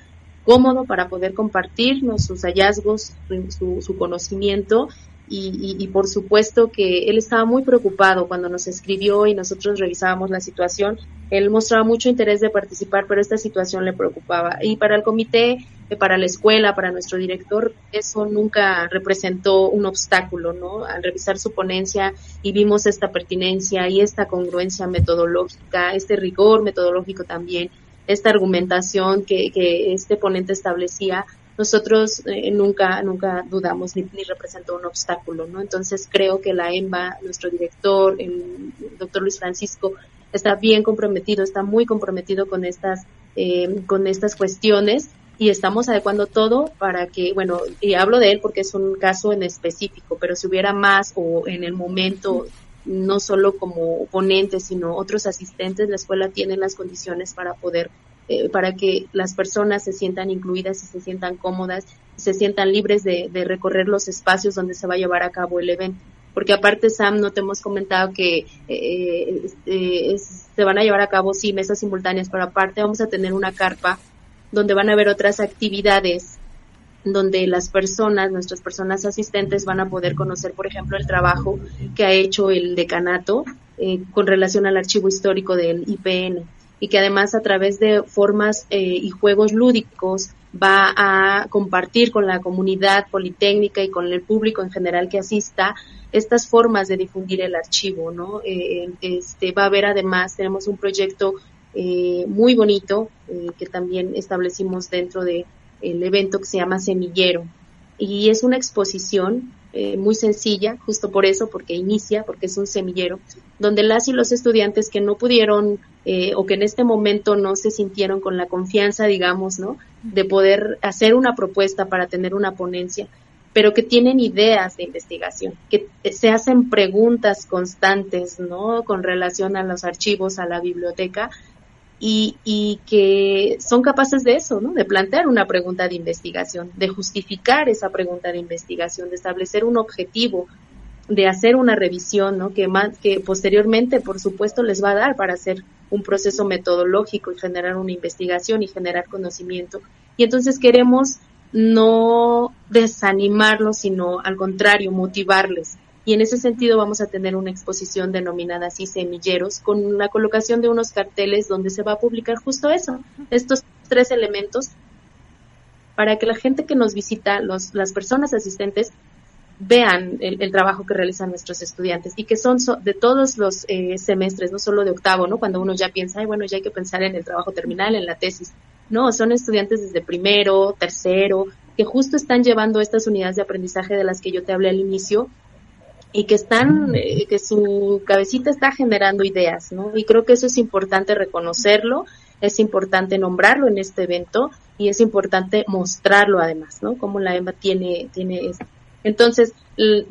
cómodo para poder compartirnos sus hallazgos, su, conocimiento y, por supuesto que él estaba muy preocupado cuando nos escribió y nosotros revisábamos la situación. Él mostraba mucho interés de participar, pero esta situación le preocupaba. Y para el comité, eh, para la escuela, para nuestro director, eso nunca representó un obstáculo, ¿no? Al revisar su ponencia y vimos esta pertinencia y esta congruencia metodológica, este rigor metodológico también, esta argumentación que, que este ponente establecía, nosotros eh, nunca, nunca dudamos ni, representó un obstáculo, ¿no? Entonces creo que la EMBA, nuestro director, el doctor Luis Francisco, está bien comprometido, está muy comprometido con estas, eh, con estas cuestiones y estamos adecuando todo para que, bueno, y hablo de él porque es un caso en específico, pero si hubiera más o en el momento, no solo como ponentes, sino otros asistentes, la escuela tiene las condiciones para poder eh, para que las personas se sientan incluidas y se sientan cómodas, se sientan libres de, recorrer los espacios donde se va a llevar a cabo el evento. Porque aparte, Sam, no te hemos comentado que eh, este, se van a llevar a cabo, sí, mesas simultáneas, pero aparte vamos a tener una carpa donde van a haber otras actividades donde las personas, nuestras personas asistentes van a poder conocer, por ejemplo, el trabajo que ha hecho el decanato eh, con relación al archivo histórico del IPN y que además a través de formas eh, y juegos lúdicos va a compartir con la comunidad politécnica y con el público en general que asista estas formas de difundir el archivo, ¿no? Eh, este, va a haber además, tenemos un proyecto eh, muy bonito que también establecimos dentro del el evento que se llama Semillero y es una exposición eh, muy sencilla, justo por eso, porque inicia, porque es un semillero, donde las y los estudiantes que no pudieron eh, o que en este momento no se sintieron con la confianza, digamos, ¿no? De poder hacer una propuesta para tener una ponencia, pero que tienen ideas de investigación, que se hacen preguntas constantes, ¿no? Con relación a los archivos, a la biblioteca, y, y, que son capaces de eso, ¿no? De plantear una pregunta de investigación, de justificar esa pregunta de investigación, de establecer un objetivo, de hacer una revisión, ¿no? Que más, que posteriormente, por supuesto, les va a dar para hacer un proceso metodológico y generar una investigación y generar conocimiento. Y entonces queremos no desanimarlos, sino al contrario, motivarles y en ese sentido vamos a tener una exposición denominada así Semilleros con la colocación de unos carteles donde se va a publicar justo eso, estos tres elementos para que la gente que nos visita, los, las personas asistentes, vean el, trabajo que realizan nuestros estudiantes y que son de todos los eh, semestres, no solo de octavo, ¿no? Cuando uno ya piensa, ay, bueno, ya hay que pensar en el trabajo terminal, en la tesis. No, son estudiantes desde primero, tercero, que justo están llevando estas unidades de aprendizaje de las que yo te hablé al inicio y que están, eh, que su cabecita está generando ideas, ¿no? Y creo que eso es importante reconocerlo, es importante nombrarlo en este evento y es importante mostrarlo además, ¿no? Como la EMBA tiene, tiene esto. Entonces,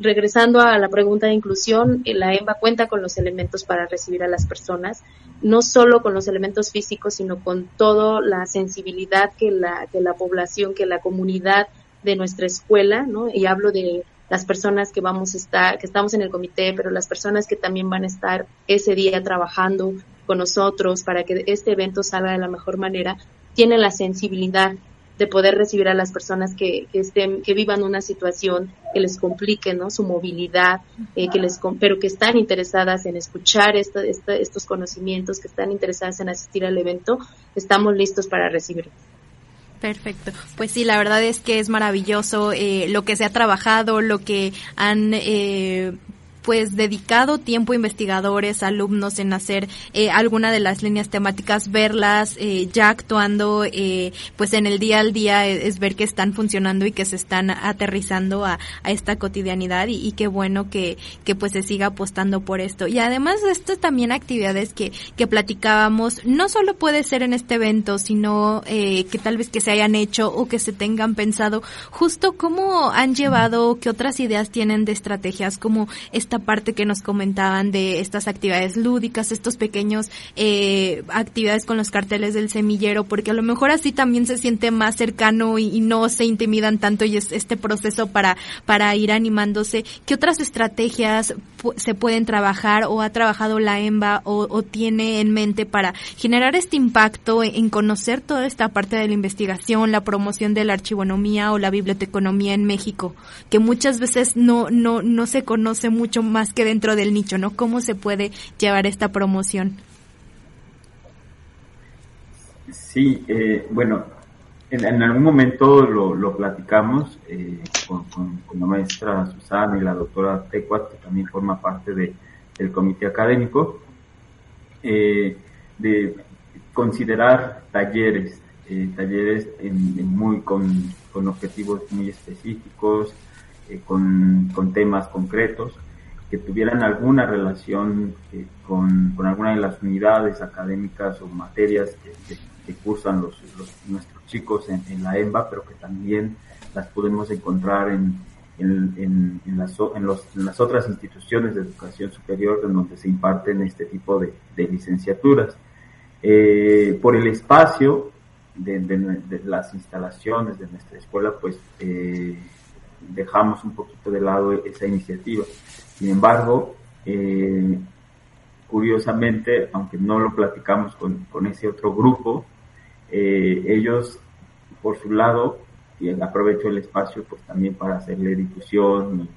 regresando a la pregunta de inclusión, eh, la EMBA cuenta con los elementos para recibir a las personas, no solo con los elementos físicos, sino con toda la sensibilidad que la, que la población, que la comunidad de nuestra escuela, ¿no? Y hablo de las personas que vamos a estar, que estamos en el comité, pero las personas que también van a estar ese día trabajando con nosotros para que este evento salga de la mejor manera, tienen la sensibilidad de poder recibir a las personas que, que estén, que vivan una situación que les complique, ¿no? Su movilidad, eh, que les, pero que están interesadas en escuchar estos conocimientos, que están interesadas en asistir al evento, estamos listos para recibirlos. Perfecto. Pues sí, la verdad es que es maravilloso eh, lo que se ha trabajado, lo que han eh, pues dedicado tiempo investigadores, alumnos en hacer eh, alguna de las líneas temáticas, verlas eh, ya actuando, eh, pues en el día al día es, ver que están funcionando y que se están aterrizando a, a esta cotidianidad y, y, qué bueno que, que pues se siga apostando por esto. Y además de esto también actividades que, que platicábamos, no solo puede ser en este evento, sino eh, que tal vez que se hayan hecho o que se tengan pensado, justo cómo han llevado, qué otras ideas tienen de estrategias, como esta parte que nos comentaban de estas actividades lúdicas, estos pequeños eh, actividades con los carteles del semillero, porque a lo mejor así también se siente más cercano y, no se intimidan tanto y es este proceso para, para ir animándose. ¿Qué otras estrategias se pueden trabajar o ha trabajado la EMBA o, tiene en mente para generar este impacto en, conocer toda esta parte de la investigación, la promoción de la archivonomía o la biblioteconomía en México, que muchas veces no, no, no se conoce mucho más que dentro del nicho, ¿no? ¿Cómo se puede llevar esta promoción? Sí, eh, bueno, en, algún momento lo, platicamos eh, con, la maestra Susana y la doctora Tecuat, que también forma parte de, del comité académico, eh, de considerar talleres, talleres muy con, con, objetivos muy específicos, con, temas concretos, que tuvieran alguna relación con, con, alguna de las unidades académicas o materias que, cursan nuestros chicos en, la EMBA, pero que también las podemos encontrar en, en, las, los, las otras instituciones de educación superior en donde se imparten este tipo de, licenciaturas. Eh, por el espacio de, de, las instalaciones de nuestra escuela, pues eh, dejamos un poquito de lado esa iniciativa. Sin embargo, eh, curiosamente, aunque no lo platicamos con, con ese otro grupo, eh, ellos, por su lado, y aprovecho el espacio pues también para hacerle difusión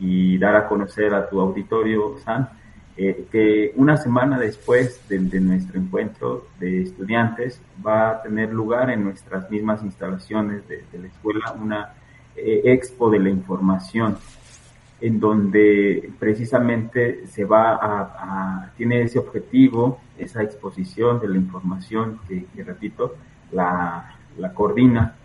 y, dar a conocer a tu auditorio, San, eh, que una semana después de, nuestro encuentro de estudiantes va a tener lugar en nuestras mismas instalaciones de, la escuela una expo de la información en donde precisamente se va a, tiene ese objetivo, esa exposición de la información que, repito, la, coordina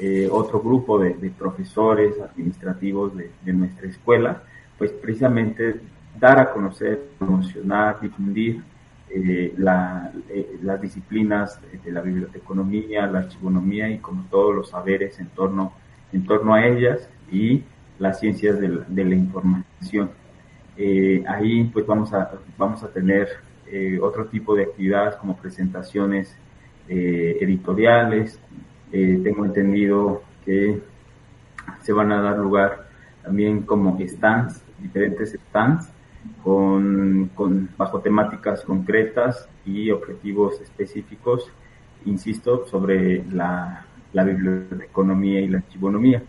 eh, otro grupo de, profesores administrativos de, nuestra escuela, pues precisamente dar a conocer, promocionar, difundir eh, eh, las disciplinas de la biblioteconomía, la archivonomía y como todos los saberes en torno, en torno a ellas y las ciencias de la, información. Eh, ahí pues vamos a, vamos a tener eh, otro tipo de actividades como presentaciones eh, editoriales. tengo entendido que se van a dar lugar también como stands, diferentes stands, con, con, bajo temáticas concretas y objetivos específicos, insisto, sobre la, la biblioteconomía y la archivonomía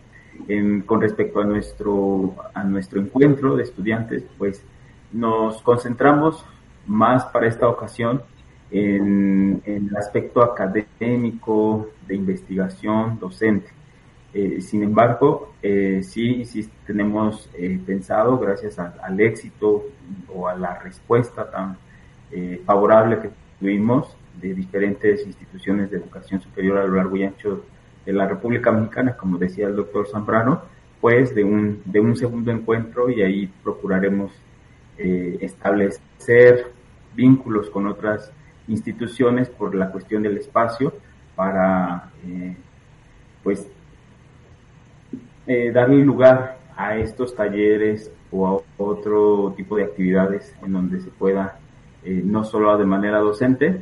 con respecto a nuestro, a nuestro encuentro de estudiantes, pues nos concentramos más para esta ocasión en, el aspecto académico, de investigación, docente. Eh, sin embargo, eh, sí, sí tenemos eh, pensado, gracias al éxito o a la respuesta tan favorable que tuvimos de diferentes instituciones de educación superior a lo largo y ancho de la República Mexicana, como decía el doctor Zambrano, pues de un, de un segundo encuentro y ahí procuraremos eh, establecer vínculos con otras instituciones por la cuestión del espacio para eh, pues eh, darle lugar a estos talleres o a otro tipo de actividades en donde se pueda no solo de manera docente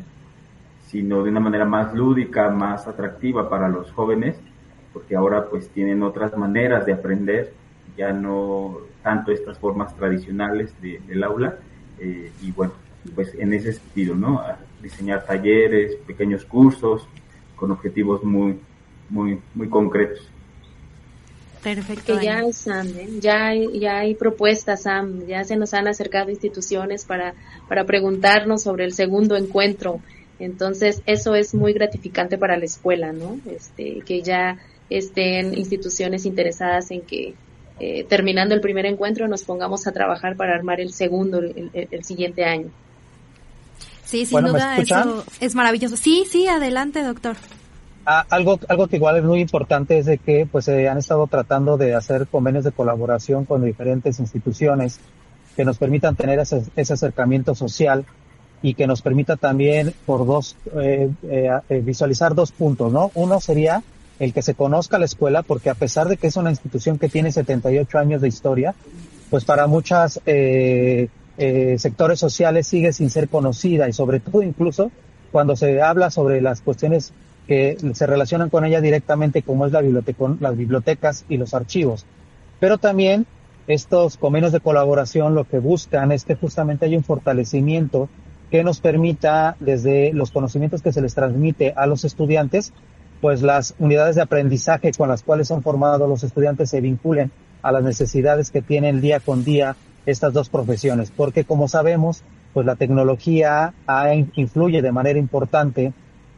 sino de una manera más lúdica, más atractiva para los jóvenes, porque ahora pues tienen otras maneras de aprender, ya no tanto estas formas tradicionales del aula, eh, y bueno, pues en ese sentido, ¿no? diseñar talleres, pequeños cursos con objetivos muy, muy, muy concretos. Perfecto. Que ya, Sam, ¿eh? ya, hay, ya hay propuestas, Sam, ya se nos han acercado instituciones para, para preguntarnos sobre el segundo encuentro entonces, eso es muy gratificante para la escuela, ¿no? Este, que ya estén instituciones interesadas en que eh, terminando el primer encuentro nos pongamos a trabajar para armar el segundo el, siguiente año. Sí, sin duda eso es maravilloso. Sí, sí, adelante, doctor. Ah, algo, algo que igual es muy importante es de que pues se han estado tratando de hacer convenios de colaboración con diferentes instituciones que nos permitan tener ese, ese acercamiento social y que nos permita también por dos eh, eh, eh, visualizar dos puntos, ¿no? Uno sería el que se conozca la escuela, porque a pesar de que es una institución que tiene 78 años de historia, pues para muchas eh, eh, sectores sociales sigue sin ser conocida y sobre todo incluso cuando se habla sobre las cuestiones que se relacionan con ella directamente, como es la biblioteca, las bibliotecas y los archivos. Pero también estos convenios de colaboración lo que buscan es que justamente haya un fortalecimiento que nos permita, desde los conocimientos que se les transmite a los estudiantes, pues las unidades de aprendizaje con las cuales son formados los estudiantes se vinculen a las necesidades que tienen día con día estas dos profesiones, porque como sabemos, pues la tecnología influye de manera importante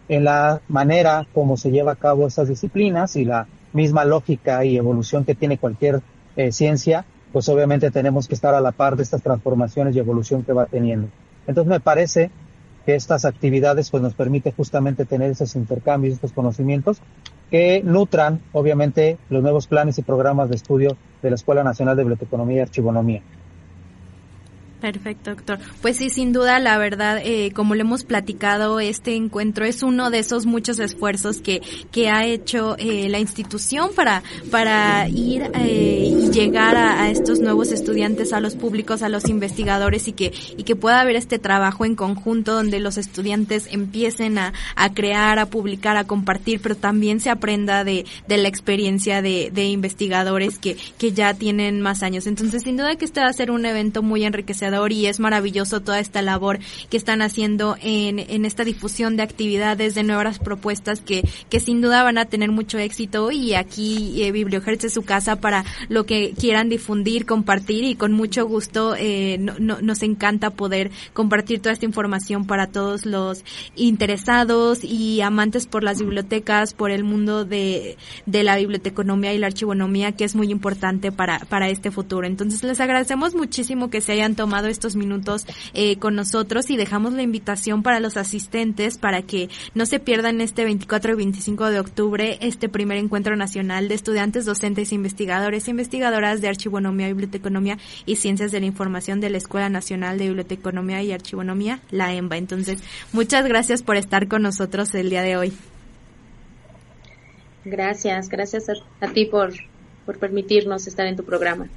en la manera como se lleva a cabo estas disciplinas y la misma lógica y evolución que tiene cualquier eh, ciencia, pues obviamente tenemos que estar a la par de estas transformaciones y evolución que va teniendo. Entonces me parece que estas actividades pues nos permite justamente tener esos intercambios, estos conocimientos que nutran obviamente los nuevos planes y programas de estudio de la Escuela Nacional de Biblioteconomía y Archivonomía. Perfecto, doctor. Pues sí, sin duda, la verdad, eh, como le hemos platicado, este encuentro es uno de esos muchos esfuerzos que, que ha hecho eh, la institución para, para ir eh, y llegar a, estos nuevos estudiantes, a los públicos, a los investigadores y que, y que pueda haber este trabajo en conjunto donde los estudiantes empiecen a, a crear, a publicar, a compartir, pero también se aprenda de, de la experiencia de, de investigadores que, que ya tienen más años. Entonces, sin duda que este va a ser un evento muy enriquecedor y es maravilloso toda esta labor que están haciendo en, en esta difusión de actividades, de nuevas propuestas que, que sin duda van a tener mucho éxito y aquí eh, Bibliohertz es su casa para lo que quieran difundir, compartir y con mucho gusto eh, no, nos encanta poder compartir toda esta información para todos los interesados y amantes por las bibliotecas, por el mundo de, de la biblioteconomía y la archivonomía que es muy importante para, para este futuro. Entonces les agradecemos muchísimo que se hayan tomado estos minutos eh, con nosotros y dejamos la invitación para los asistentes para que no se pierdan este 24 y 25 de octubre este primer encuentro nacional de estudiantes, docentes, investigadores e investigadoras de archivonomía, biblioteconomía y ciencias de la información de la Escuela Nacional de Biblioteconomía y Archivonomía, la EMBA. Entonces, muchas gracias por estar con nosotros el día de hoy. Gracias, gracias a, ti por, por permitirnos estar en tu programa.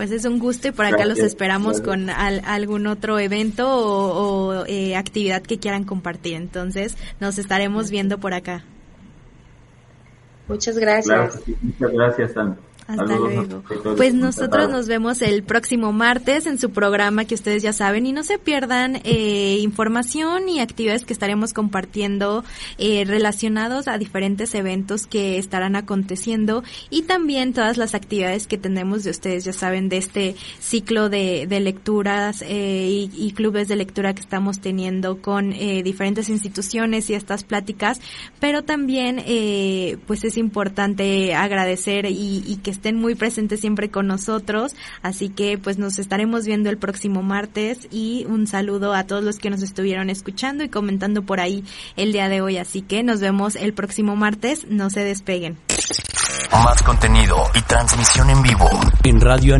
Pues es un gusto y por acá los esperamos con algún otro evento o, eh, actividad que quieran compartir. Entonces nos estaremos viendo por acá. Muchas gracias. muchas gracias, Sandra. Hasta luego. *laughs* Pues nosotros nos vemos el próximo martes en su programa que ustedes ya saben. Y no se pierdan eh, información y actividades que estaremos compartiendo eh, relacionados a diferentes eventos que estarán aconteciendo. Y también todas las actividades que tenemos de ustedes ya saben de este ciclo de, de lecturas eh, y, y, clubes de lectura que estamos teniendo con eh, diferentes instituciones y estas pláticas. Pero también eh, pues es importante agradecer y, y que estén muy presentes siempre con nosotros. Así que pues nos estaremos viendo el próximo martes y un saludo a todos los que nos estuvieron escuchando y comentando por ahí el día de hoy. Así que nos vemos el próximo martes. No se despeguen. Más contenido y transmisión en vivo en Radio